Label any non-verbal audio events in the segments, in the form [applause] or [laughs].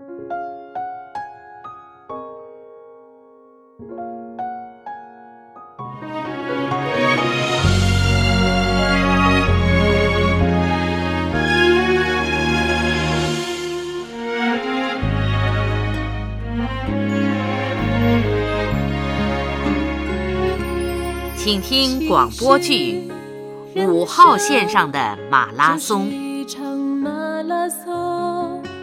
请听广播剧《五号线上的马拉松》，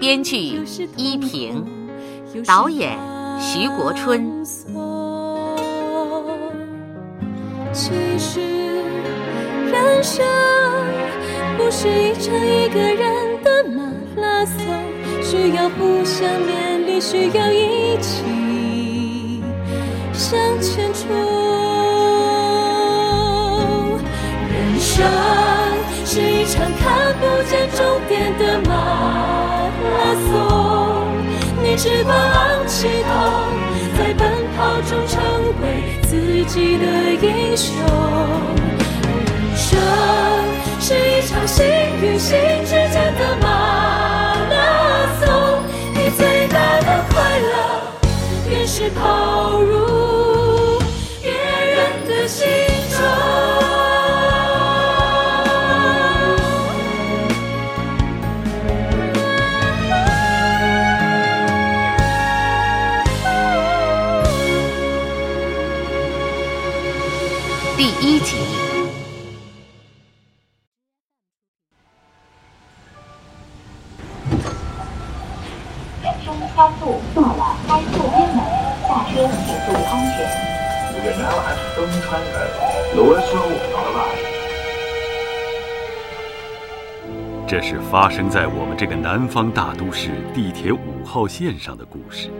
编剧依萍，导演徐国春。其实人生不是一场一个人的马拉松，需要互相勉励，需要一起向前冲。人生是一场看不见终点的你只管昂起头，在奔跑中成为自己的英雄。人生是一场心与心之间的马拉松，你最大的快乐便是跑入东川门，Lower Seoul on the right。这是发生在我们这个南方大都市地铁五号线上的故事。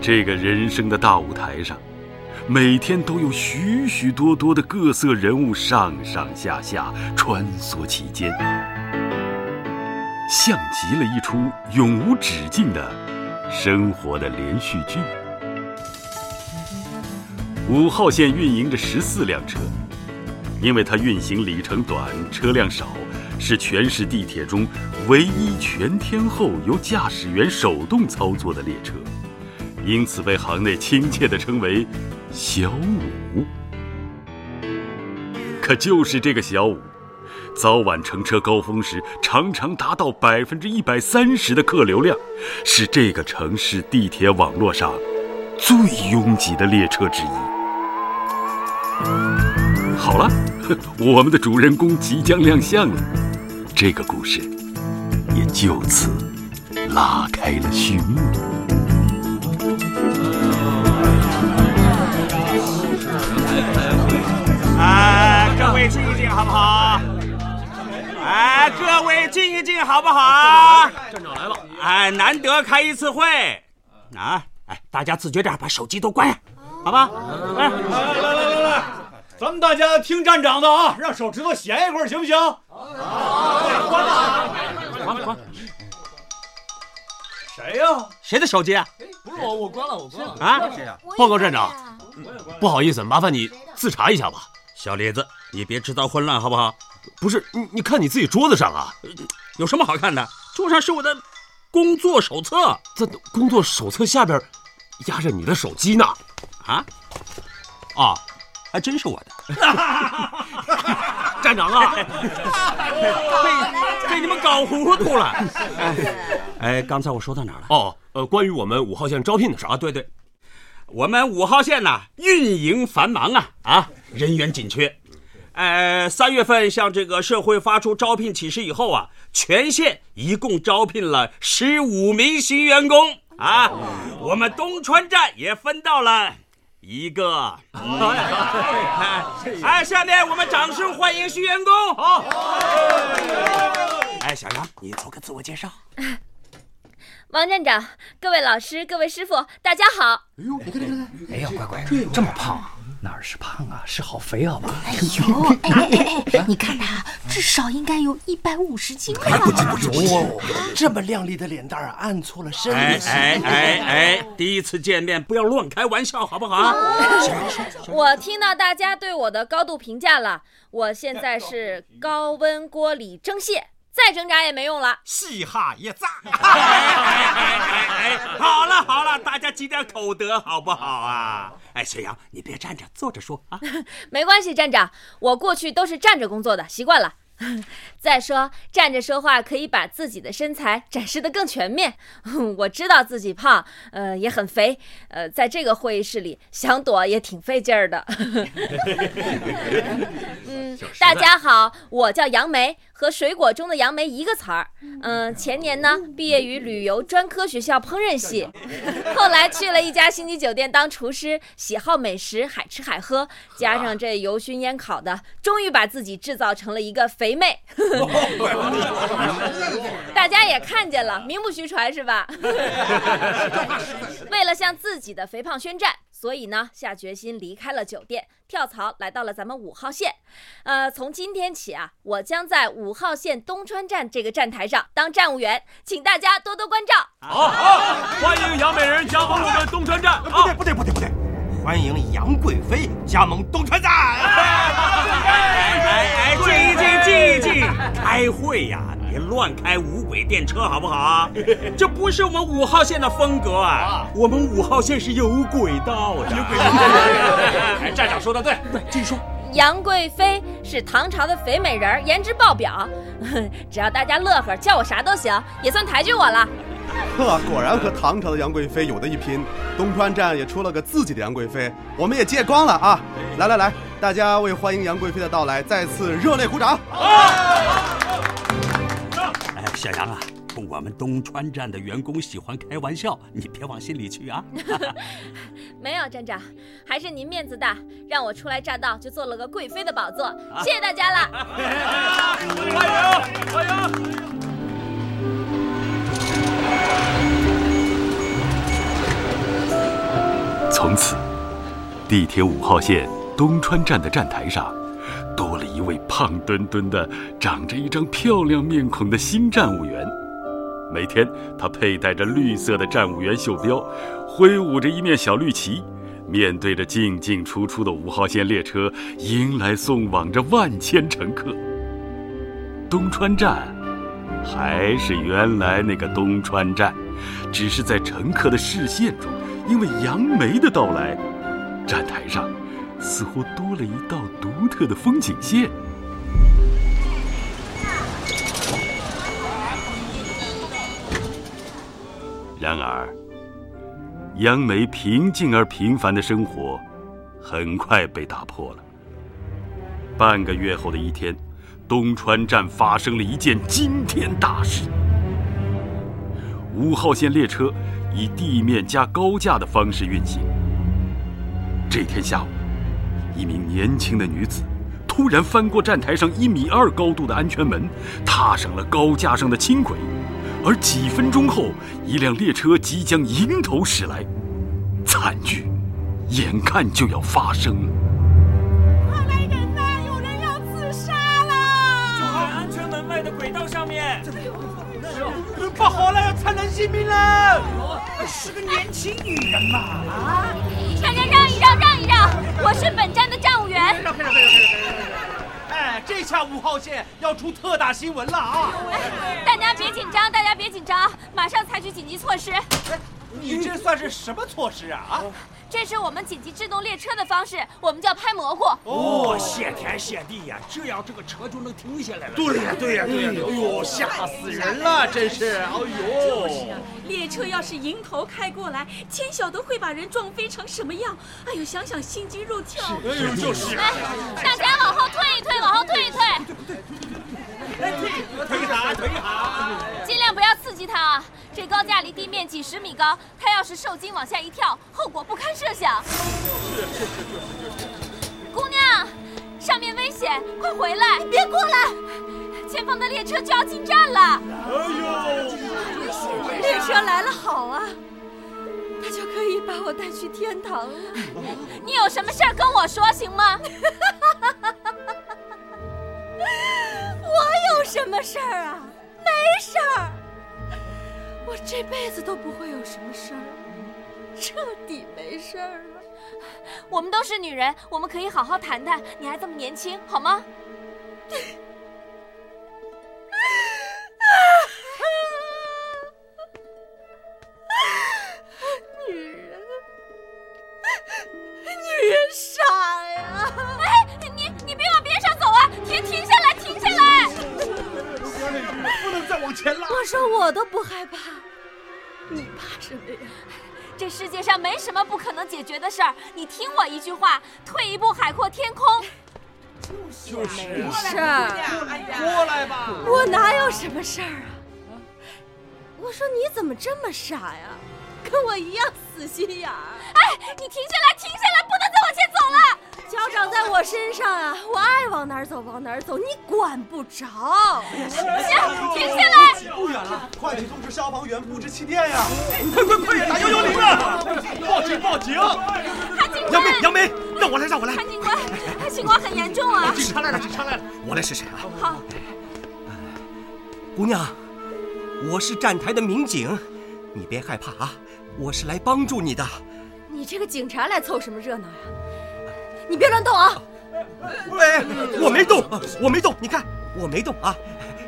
这个人生的大舞台上。每天都有许许多多的各色人物上上下下穿梭其间，像极了一出永无止境的生活的连续剧。五号线运营着十四辆车，因为它运行里程短、车辆少，是全市地铁中唯一全天候由驾驶员手动操作的列车，因此被行内亲切地称为。小五，可就是这个小五，早晚乘车高峰时常常达到百分之一百三十的客流量，是这个城市地铁网络上最拥挤的列车之一。好了，[laughs] 我们的主人公即将亮相了，这个故事也就此拉开了序幕。哎，各位静一静，好不好？哎，各位静一静，好不好？站长来了。哎，难得开一次会，啊，哎，大家自觉点，把手机都关上，好吧？来来来来来，咱们大家听站长的啊，让手指头闲一会儿，行不行？好，关了，关关。谁呀？谁的手机啊？不是我，我关了，我关了。啊？报告站长，不好意思，麻烦你自查一下吧。小李子，你别制造混乱，好不好？不是，你你看你自己桌子上啊，有什么好看的？桌上是我的工作手册，在工作手册下边压着你的手机呢。啊？啊，还真是我的。站长啊，[laughs] 被被你们搞糊涂了。哎，刚才我说到哪儿了？哦，呃，关于我们五号线招聘的事啊。对对。我们五号线呐，运营繁忙啊啊，人员紧缺。呃，三月份向这个社会发出招聘启事以后啊，全县一共招聘了十五名新员工啊。我们东川站也分到了一个。哎，下面我们掌声欢迎新员工。好。哎，小杨，你做个自我介绍。王站长，各位老师，各位师傅，大家好。哎呦，你看，你看，哎呀，乖乖，这么胖，哪儿是胖啊，是好肥，好吧？哎呦，[laughs] 哎哎哎，你看他至少应该有一百五十斤吧？还不止不止，这么靓丽的脸蛋啊，按错了身哎哎哎哎，第一次见面不要乱开玩笑，好不好？我听到大家对我的高度评价了，我现在是高温锅里蒸蟹。再挣扎也没用了。嘻哈也炸！[laughs] 哎哎哎哎！好了好了，大家积点口德好不好啊？哎，雪阳，你别站着，坐着说啊。没关系，站长，我过去都是站着工作的，习惯了。再说，站着说话可以把自己的身材展示得更全面。我知道自己胖，呃，也很肥，呃，在这个会议室里想躲也挺费劲儿的。嗯，大家好，我叫杨梅，和水果中的杨梅一个词儿。嗯，前年呢毕业于旅游专科学校烹饪系，[laughs] 后来去了一家星级酒店当厨师，喜好美食，海吃海喝，加上这油熏烟烤的，终于把自己制造成了一个肥妹。[laughs] 大家也看见了，名不虚传是吧？[laughs] 为了向自己的肥胖宣战，所以呢，下决心离开了酒店，跳槽来到了咱们五号线。呃，从今天起啊，我将在五号线东川站这个站台上当站务员，请大家多多关照。好，好，欢迎杨美人加盟我们东川站。不对，不对，不对，不对，欢迎杨贵妃加盟东川站。哎哎哎，静一静，静一静，开会呀，别乱开无轨电车，好不好？[laughs] 这不是我们五号线的风格啊，我们五号线是有轨道的。有轨道。[laughs] 哎，站长说的对，对，继续说。杨贵妃是唐朝的肥美人，颜值爆表，[laughs] 只要大家乐呵，叫我啥都行，也算抬举我了。呵，果然和唐朝的杨贵妃有的一拼。东川站也出了个自己的杨贵妃，我们也借光了啊！来来来，大家为欢迎杨贵妃的到来，再次热烈鼓掌！哎，小杨啊，我们东川站的员工喜欢开玩笑，你别往心里去啊。[laughs] 没有站长，还是您面子大，让我初来乍到就坐了个贵妃的宝座，谢谢大家了。欢迎欢迎！从此，地铁五号线东川站的站台上，多了一位胖墩墩的、长着一张漂亮面孔的新站务员。每天，他佩戴着绿色的站务员袖标，挥舞着一面小绿旗，面对着进进出出的五号线列车，迎来送往着万千乘客。东川站，还是原来那个东川站，只是在乘客的视线中。因为杨梅的到来，站台上似乎多了一道独独特的风景线。然而，杨梅平静而平凡的生活很快被打破了。半个月后的一天，东川站发生了一件惊天大事：五号线列车。以地面加高架的方式运行。这天下午，一名年轻的女子突然翻过站台上一米二高度的安全门，踏上了高架上的轻轨。而几分钟后，一辆列车即将迎头驶来，惨剧眼看就要发生了。快来人呐！有人要自杀了！就在安全门外的轨道上面。不好了，要惨难性命了！是个年轻女人嘛！啊！我是本站的站务员。哎，这下五号线要出特大新闻了啊！大家别紧张，大家别紧张，马上采取紧急措施。你这算是什么措施啊？啊！这是我们紧急制动列车的方式，我们叫拍蘑菇。哦，谢天谢地呀，这样这个车就能停下来了。对呀，对呀，对呀！哎呦，吓死人了，真是！哎呦，就是啊，列车要是迎头开过来，天晓得会把人撞飞成什么样？哎呦，想想心惊肉跳。哎呦，就是。来，大家往后退一退，往后退一退。退退退，退好，退好。尽量不要刺激他啊！这高架离地面几十米高，他要是受惊往下一跳，后果不堪设想。姑娘，上面危险，快回来！你别过来，前方的列车就要进站了。哎呦！列车来了，好啊，他就可以把我带去天堂了。你有什么事儿跟我说，行吗？[laughs] 我有什么事儿啊？没事儿。[laughs] 我这辈子都不会有什么事儿，彻底没事儿了。我们都是女人，我们可以好好谈谈。你还这么年轻，好吗？[laughs] 的事儿。你听我一句话，退一步海阔天空。就是没事儿，过来吧。我哪有什么事儿啊？我说你怎么这么傻呀？跟我一样死心眼儿。哎，你停下来，停下来，不能再往前走了。脚长在我身上啊，我爱往哪儿走往哪儿走，你管不着。行，停下来。不远了，快去通知消防员布置气垫呀！快快快警！韩警官，杨梅杨梅，让我来让我来。韩警官，情况很严重啊！警察来了，警察来了，我来试试啊。好。姑娘，我是站台的民警，你别害怕啊，我是来帮助你的。你这个警察来凑什么热闹呀？你别乱动啊！喂，我没动，我没动，你看我没动啊！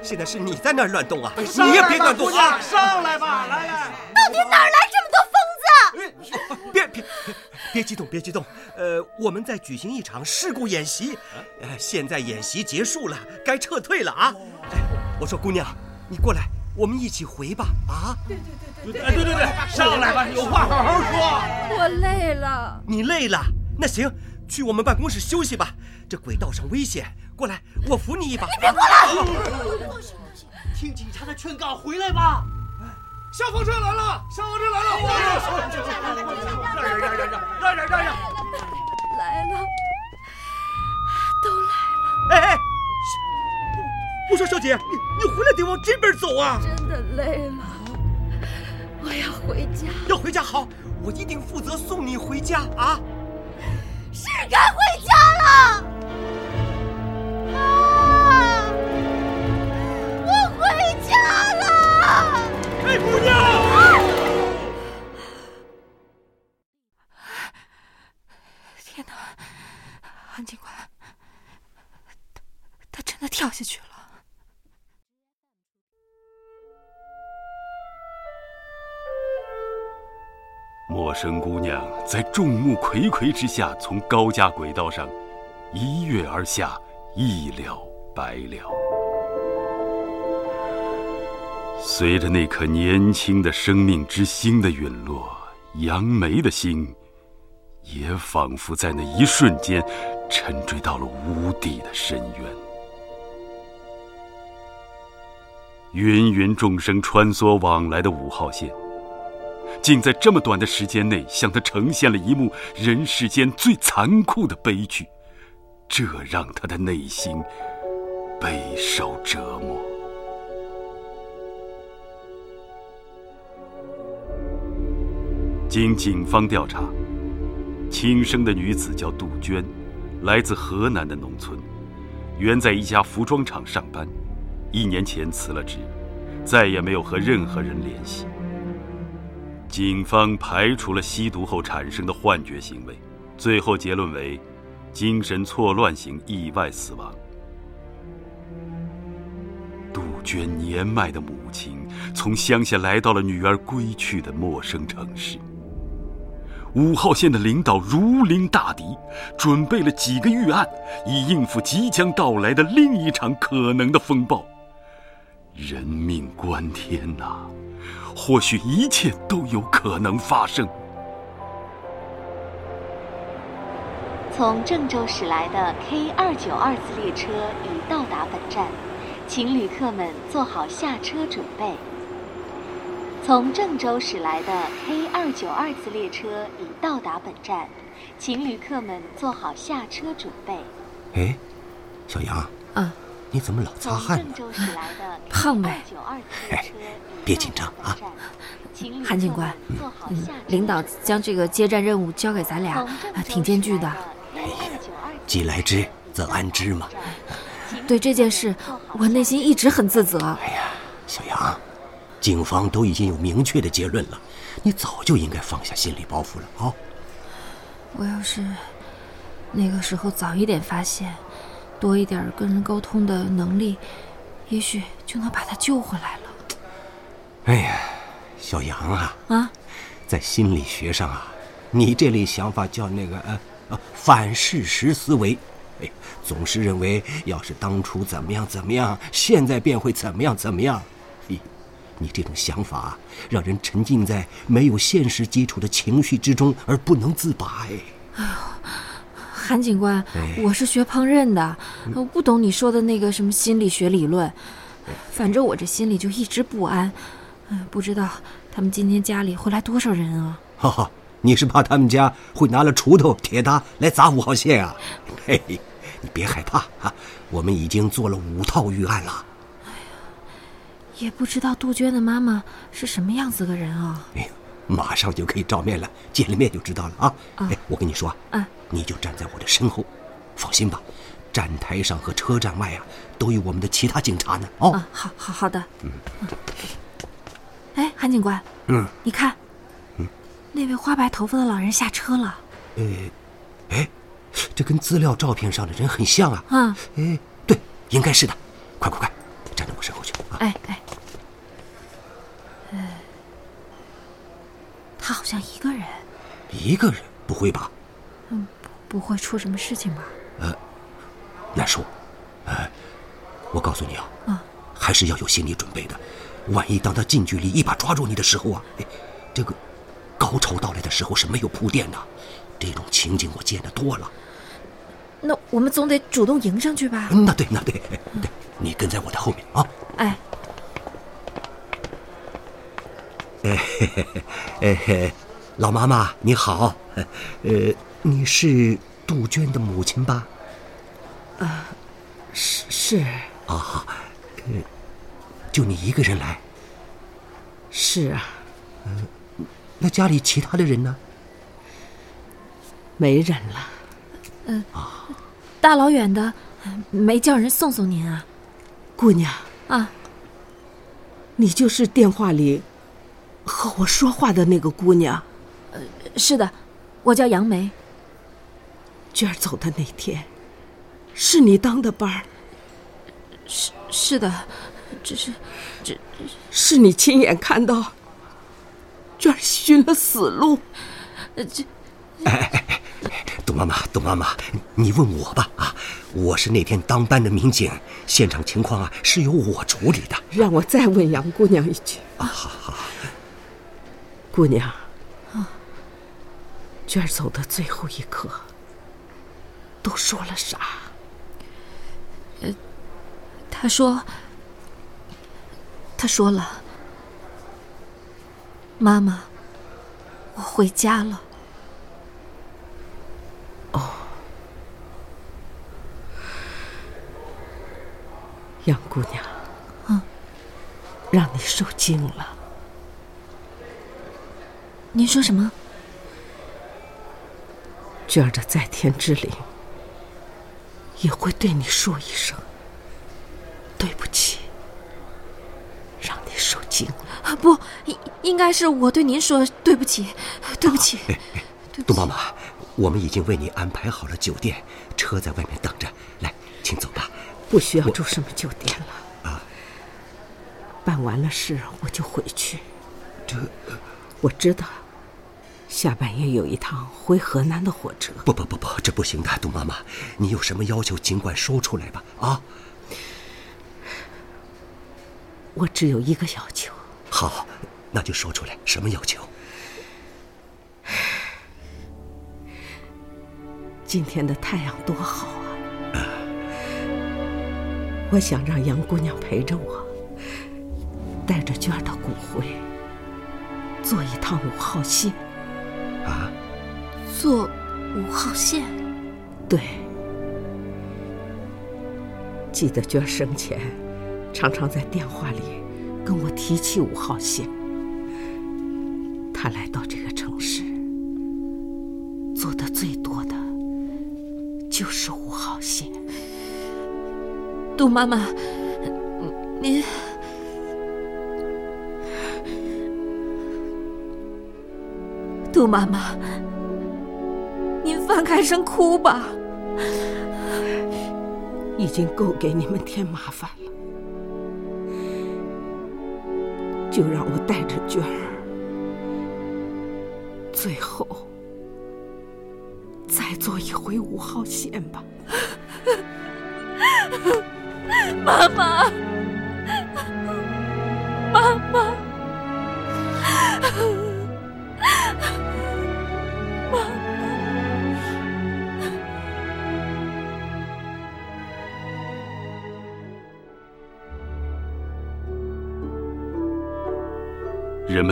现在是你在那儿乱动啊！你也别乱动啊！上来吧，来来。到底哪儿来这么多？别别别激动，别激动。呃，我们在举行一场事故演习，呃，现在演习结束了，该撤退了啊！哎，我说姑娘，你过来，我们一起回吧！啊？对对对对，哎对对对，上来吧，有话好好说。我累了。你累了？那行。去我们办公室休息吧，这轨道上危险。过来，我扶你一把。你别过来！听警察的劝告，回来吧。消防车来了，消防车来了！让让让让让让让让让！来了，都来了。哎哎，我说小姐，你你回来得往这边走啊！真的累了，我要回家。要回家好，我一定负责送你回家啊！是该回家了，哎，姑娘！天哪，韩警官，他他真的跳下去了。陌生姑娘在众目睽睽之下从高架轨道上一跃而下，一了百了。随着那颗年轻的生命之星的陨落，杨梅的心也仿佛在那一瞬间沉坠到了无底的深渊。芸芸众生穿梭往来的五号线。竟在这么短的时间内向他呈现了一幕人世间最残酷的悲剧，这让他的内心备受折磨。经警方调查，轻生的女子叫杜鹃，来自河南的农村，原在一家服装厂上班，一年前辞了职，再也没有和任何人联系。警方排除了吸毒后产生的幻觉行为，最后结论为精神错乱型意外死亡。杜鹃年迈的母亲从乡下来到了女儿归去的陌生城市。五号线的领导如临大敌，准备了几个预案，以应付即将到来的另一场可能的风暴。人命关天呐！或许一切都有可能发生。从郑州驶来的 K 二九二次列车已到达本站，请旅客们做好下车准备。从郑州驶来的 K 二九二次列车已到达本站，请旅客们做好下车准备。哎，小杨，啊，你怎么老擦汗呢？[laughs] 胖呗。哎。别紧张啊，韩警官，嗯，领导将这个接站任务交给咱俩，挺艰巨的。哎呀，既来之则安之嘛。对这件事，我内心一直很自责。哎呀，小杨，警方都已经有明确的结论了，你早就应该放下心理包袱了啊。我要是那个时候早一点发现，多一点跟人沟通的能力，也许就能把他救回来了。哎呀，小杨啊啊，在心理学上啊，你这类想法叫那个呃呃反事实思维，哎，总是认为要是当初怎么样怎么样，现在便会怎么样怎么样。你这种想法让人沉浸在没有现实基础的情绪之中而不能自拔。哎呦，韩警官，我是学烹饪的，我不懂你说的那个什么心理学理论。反正我这心里就一直不安，不知道他们今天家里会来多少人啊？哈哈，你是怕他们家会拿了锄头、铁搭来砸五号线啊？嘿嘿，你别害怕啊，我们已经做了五套预案了。也不知道杜鹃的妈妈是什么样子个人啊！哎呀，马上就可以照面了，见了面就知道了啊！哎，我跟你说啊，你就站在我的身后，放心吧，站台上和车站外啊，都有我们的其他警察呢。哦，好，好，好的。嗯。哎，韩警官，嗯，你看，嗯，那位花白头发的老人下车了。呃，哎，这跟资料照片上的人很像啊。嗯。哎，对，应该是的。快快快，站到我身后去啊。哎哎。他好像一个人，一个人不会吧？嗯，不会出什么事情吧？呃，难说。呃，我告诉你啊，嗯，还是要有心理准备的。万一当他近距离一把抓住你的时候啊，这个高潮到来的时候是没有铺垫的。这种情景我见得多了。那我们总得主动迎上去吧？那对，那对，对，你跟在我的后面啊。哎。[laughs] 哎嘿，老妈妈你好，呃，你是杜鹃的母亲吧？啊，是是啊，呃，就你一个人来？是啊，嗯，那家里其他的人呢？没人了。嗯啊，大老远的，没叫人送送您啊？姑娘啊，你就是电话里。和我说话的那个姑娘，呃，是的，我叫杨梅。娟儿走的那天，是你当的班儿？是是的，只是，只，是你亲眼看到娟儿寻了死路？呃，这，哎哎哎，董妈妈，董妈妈，你问我吧啊，我是那天当班的民警，现场情况啊是由我处理的。让我再问杨姑娘一句啊，好好。姑娘，啊，娟儿走的最后一刻，都说了啥？呃，他说，他说了，妈妈，我回家了。哦，杨姑娘，嗯，让你受惊了。您说什么？娟儿的在天之灵也会对你说一声对不起，让你受惊了。不，应应该是我对您说对不起，对不起。杜妈妈，我们已经为你安排好了酒店，车在外面等着。来，请走吧。不需要住什么酒店了。啊，办完了事我就回去。这，我知道。下半夜有一趟回河南的火车。不不不不，这不行的，杜妈妈，你有什么要求尽管说出来吧。啊，我只有一个要求。好，那就说出来，什么要求？[sighs] 今天的太阳多好啊！我想让杨姑娘陪着我，带着娟儿的骨灰，坐一趟五号线。啊，坐五号线。对，记得娟生前常常在电话里跟我提起五号线。他来到这个城市，坐的最多的就是五号线。杜妈妈，您。杜妈妈，您放开声哭吧，已经够给你们添麻烦了，就让我带着娟儿，最后再坐一回五号线吧，妈妈，妈。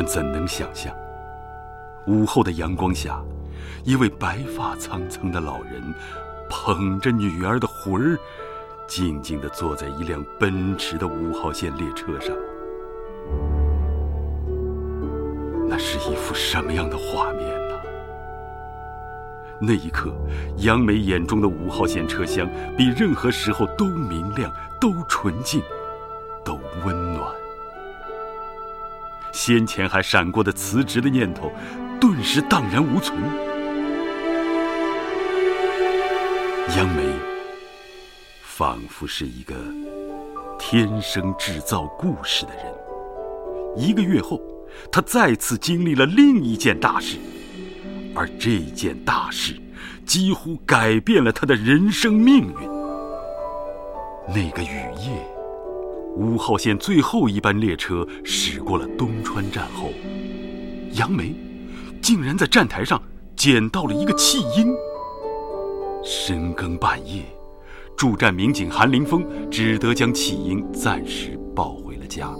怎能想象，午后的阳光下，一位白发苍苍的老人，捧着女儿的魂儿，静静地坐在一辆奔驰的五号线列车上。那是一幅什么样的画面呢？那一刻，杨梅眼中的五号线车厢比任何时候都明亮、都纯净、先前还闪过的辞职的念头，顿时荡然无存。杨梅仿佛是一个天生制造故事的人。一个月后，他再次经历了另一件大事，而这件大事几乎改变了他的人生命运。那个雨夜。五号线最后一班列车驶过了东川站后，杨梅竟然在站台上捡到了一个弃婴。深更半夜，驻站民警韩林峰只得将弃婴暂时抱回了家。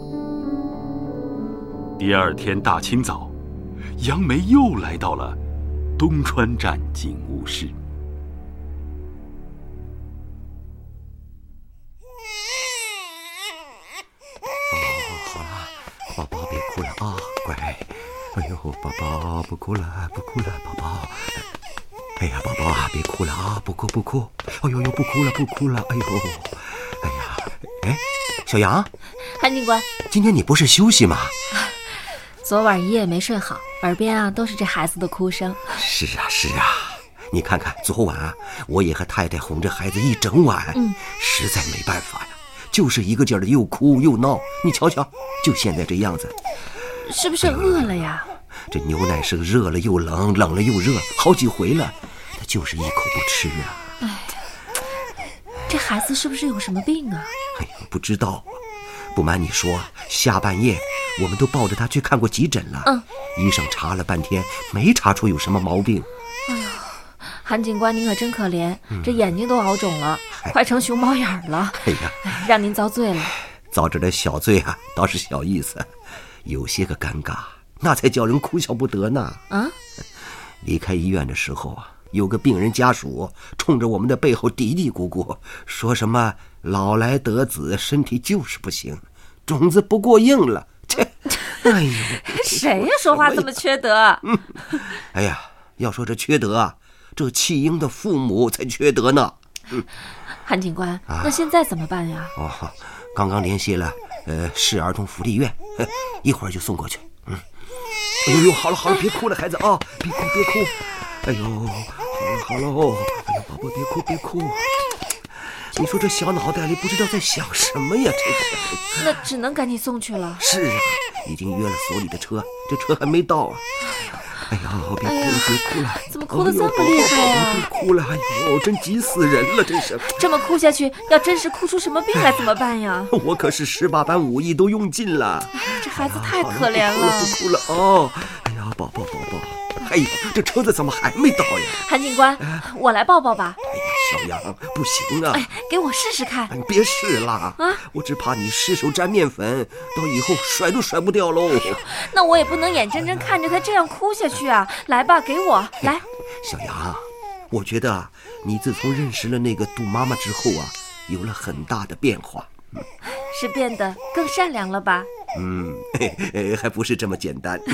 第二天大清早，杨梅又来到了东川站警务室。宝宝不哭了，不哭了，宝宝。哎呀，宝宝啊，别哭了啊，不哭不哭。哎呦呦，不哭了，不哭了。哎呦，哎呀，哎，小杨，韩警官，今天你不是休息吗？昨晚一夜没睡好，耳边啊都是这孩子的哭声。是啊是啊，你看看昨晚啊，我也和太太哄着孩子一整晚，嗯，实在没办法呀，就是一个劲儿的又哭又闹。你瞧瞧，就现在这样子，是不是饿了呀？这牛奶是热了又冷，冷了又热，好几回了，他就是一口不吃啊！哎，这孩子是不是有什么病啊？哎呀，不知道。不瞒你说，下半夜我们都抱着他去看过急诊了。嗯，医生查了半天，没查出有什么毛病。哎呦，韩警官您可真可怜，这眼睛都熬肿了，快成熊猫眼了。哎呀，让您遭罪了。[laughs] 遭这点小罪啊，倒是小意思，有些个尴尬。那才叫人哭笑不得呢！啊，[laughs] 离开医院的时候啊，有个病人家属冲着我们的背后嘀嘀咕咕，说什么“老来得子，身体就是不行，种子不过硬了。”切，[laughs] 哎呦，谁呀？说话这么缺德？[laughs] 哎呀，要说这缺德啊，这弃婴的父母才缺德呢。韩警官，那现在怎么办呀？哦，刚刚联系了呃市儿童福利院，一会儿就送过去。嗯。哎呦呦，好了好了，别哭了，孩子啊，别哭别哭。哎呦，好了好了哦，哎呦，宝宝别哭别哭。你说这小脑袋里不知道在想什么呀？这是。那只能赶紧送去了。是啊，已经约了所里的车，这车还没到啊。哎呀，别哭了别哭了，怎么哭得这么厉害呀？别哭了，哎呦，真急死人了，真是。这么哭下去，要真是哭出什么病来怎么办呀？我可是十八般武艺都用尽了。这孩子太可怜了。不哭了哦，哎呀，宝宝宝宝。哎呀，这车子怎么还没到呀？韩警官，我来抱抱吧。哎呀，小杨，不行啊！哎，给我试试看。你别试了啊！我只怕你失手沾面粉，到以后甩都甩不掉喽。那我也不能眼睁睁看着他这样哭下去啊！来吧，给我来。小杨，我觉得你自从认识了那个杜妈妈之后啊，有了很大的变化。[laughs] 是变得更善良了吧？嗯，还不是这么简单。[laughs]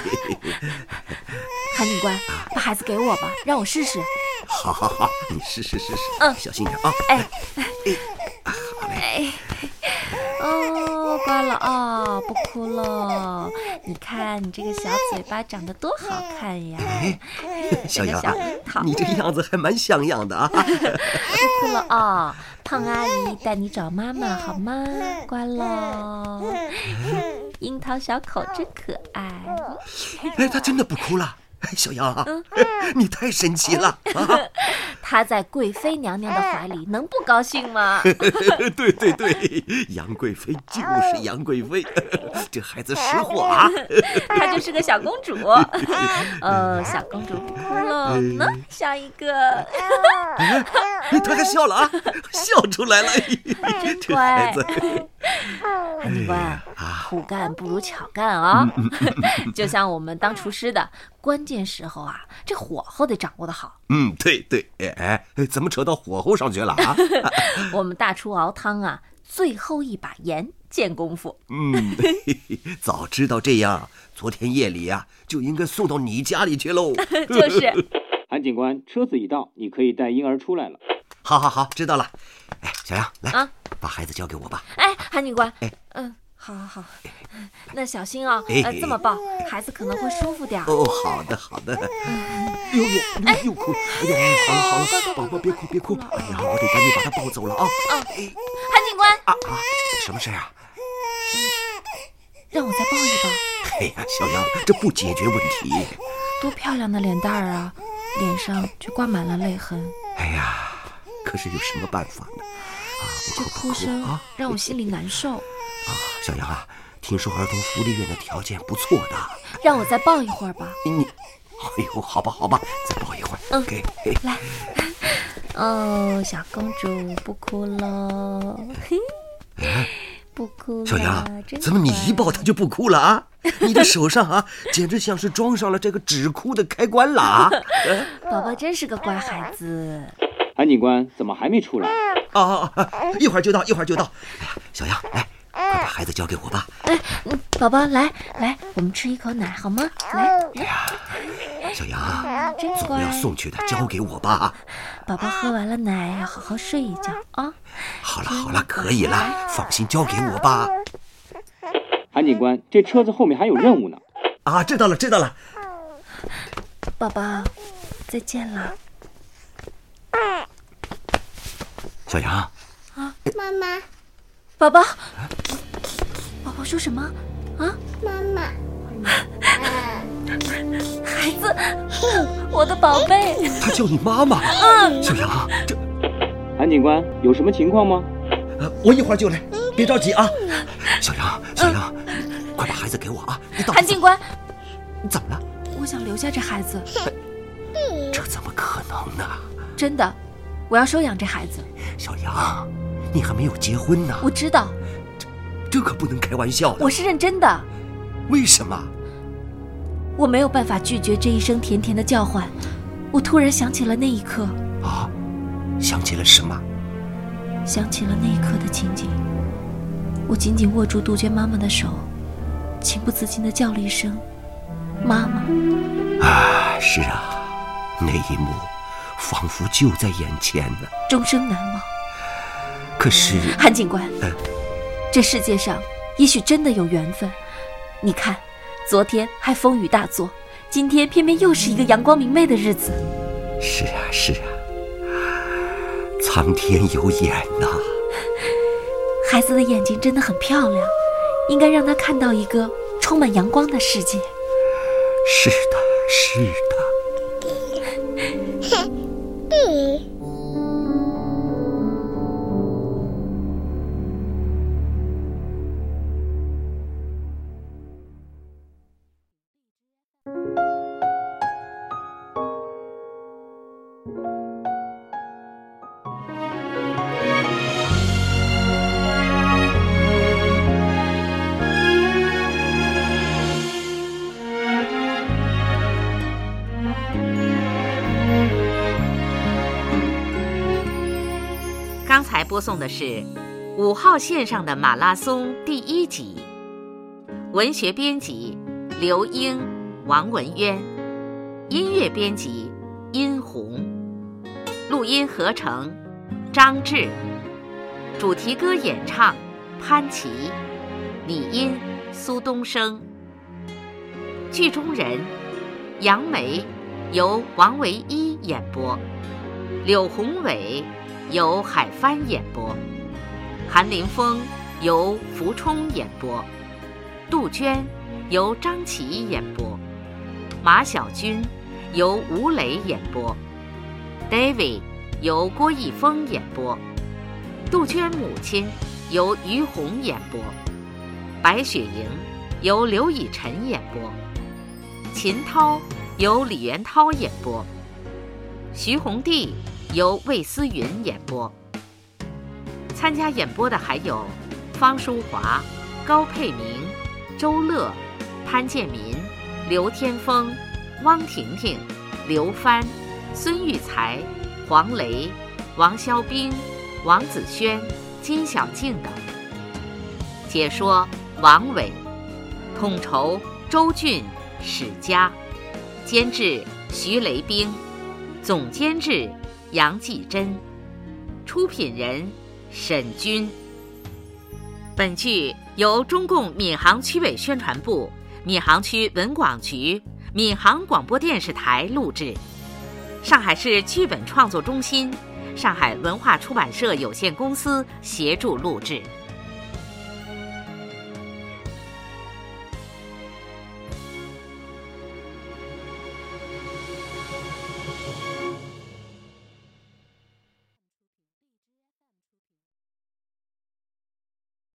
韩警官，把孩子给我吧，让我试试。好，好，好，你试试试试。嗯，小心点啊。哎，哎，好嘞。哦，乖了啊，不哭了。你看你这个小嘴巴长得多好看呀！[laughs] 小杨，你这个样子还蛮像样的啊。不哭了啊，胖阿姨带你找妈妈好吗？乖喽。[laughs] 樱桃小口真可爱。哎，他真的不哭了。小杨，[laughs] 你太神奇了 [laughs] 啊！他在贵妃娘娘的怀里，能不高兴吗？[laughs] 对对对，杨贵妃就是杨贵妃，这孩子识货啊！她就是个小公主。呃，小公主不哭了，那下一个，他还笑了啊，笑出来了，这孩子。韩警官，苦干不如巧干啊！就像我们当厨师的，关键时候啊，这火候得掌握的好。嗯，对对，哎哎，怎么扯到火候上去了啊？[laughs] 我们大厨熬汤啊，最后一把盐见功夫。嗯，早知道这样，昨天夜里啊就应该送到你家里去喽。[laughs] 就是。[laughs] 韩警官，车子已到，你可以带婴儿出来了。好，好，好，知道了。哎，小杨，来啊，把孩子交给我吧。哎，韩警官，哎，嗯，好，好，好，[laughs] 那小心啊，呃，这么抱，孩子可能会舒服点。哦，好的，好的。哎呦呦，哭，哎呦，好了好了，宝宝别哭别哭，哎呀，我得赶紧把他抱走了啊。嗯，韩警官。啊啊，什么事啊？让我再抱一抱。哎呀，小杨，这不解决问题。多漂亮的脸蛋儿啊！脸上却挂满了泪痕。哎呀，可是有什么办法呢？啊，这哭声让我心里难受。啊，小杨啊，听说儿童福利院的条件不错的。让我再抱一会儿吧。你，哎呦，好吧，好吧，再抱一会儿。嗯，给，来。哦，小公主不哭了。嘿，不哭。小杨，怎么你一抱她就不哭了啊？你的手上啊，[laughs] 简直像是装上了这个止哭的开关了啊！[laughs] 宝宝真是个乖孩子。韩警官怎么还没出来？啊啊！一会儿就到，一会儿就到。哎呀，小杨，来，快把孩子交给我吧。哎，宝宝，来来，我们吃一口奶好吗？来。哎呀，小杨，总要送去的，交给我吧。宝宝喝完了奶，要好好睡一觉啊。好了好了，可以了，放心，交给我吧。韩警官，这车子后面还有任务呢。啊，知道了，知道了。宝宝，再见了。小杨。啊，妈妈。宝宝。宝宝说什么？啊，妈妈。孩子，我的宝贝。他叫你妈妈。嗯。小杨，这。韩警官，有什么情况吗？呃，我一会儿就来，别着急啊。小杨，小杨。快把孩子给我啊！韩警官，你怎么了？我想留下这孩子。这怎么可能呢？真的，我要收养这孩子。小杨，你还没有结婚呢。我知道，这这可不能开玩笑。我是认真的。为什么？我没有办法拒绝这一声甜甜的叫唤。我突然想起了那一刻。啊，想起了什么？想起了那一刻的情景。我紧紧握住杜鹃妈妈的手。情不自禁地叫了一声“妈妈”。啊，是啊，那一幕仿佛就在眼前呢，终生难忘。可是，韩警官，这世界上也许真的有缘分。你看，昨天还风雨大作，今天偏偏又是一个阳光明媚的日子。是啊，是啊，苍天有眼呐。孩子的眼睛真的很漂亮。应该让他看到一个充满阳光的世界。是的，是的。是五号线上的马拉松第一集，文学编辑刘英、王文渊，音乐编辑殷红，录音合成张志，主题歌演唱潘琪，拟音苏东升，剧中人杨梅由王维一演播，柳宏伟。由海帆演播，韩林峰由福冲演播，杜鹃由张琪演播。马晓军由吴磊演播，David 由郭逸峰演播，杜鹃母亲由于红演播，白雪莹由刘以晨演播，秦涛由李元涛演播，徐红娣由魏思云演播。参加演播的还有方淑华、高佩明、周乐、潘建民、刘天峰、汪婷婷、刘帆、孙玉才、黄雷、王肖兵、王子轩、金小静等。解说王伟，统筹周俊、史佳，监制徐雷兵，总监制杨继珍，出品人。沈军。本剧由中共闵行区委宣传部、闵行区文广局、闵行广播电视台录制，上海市剧本创作中心、上海文化出版社有限公司协助录制。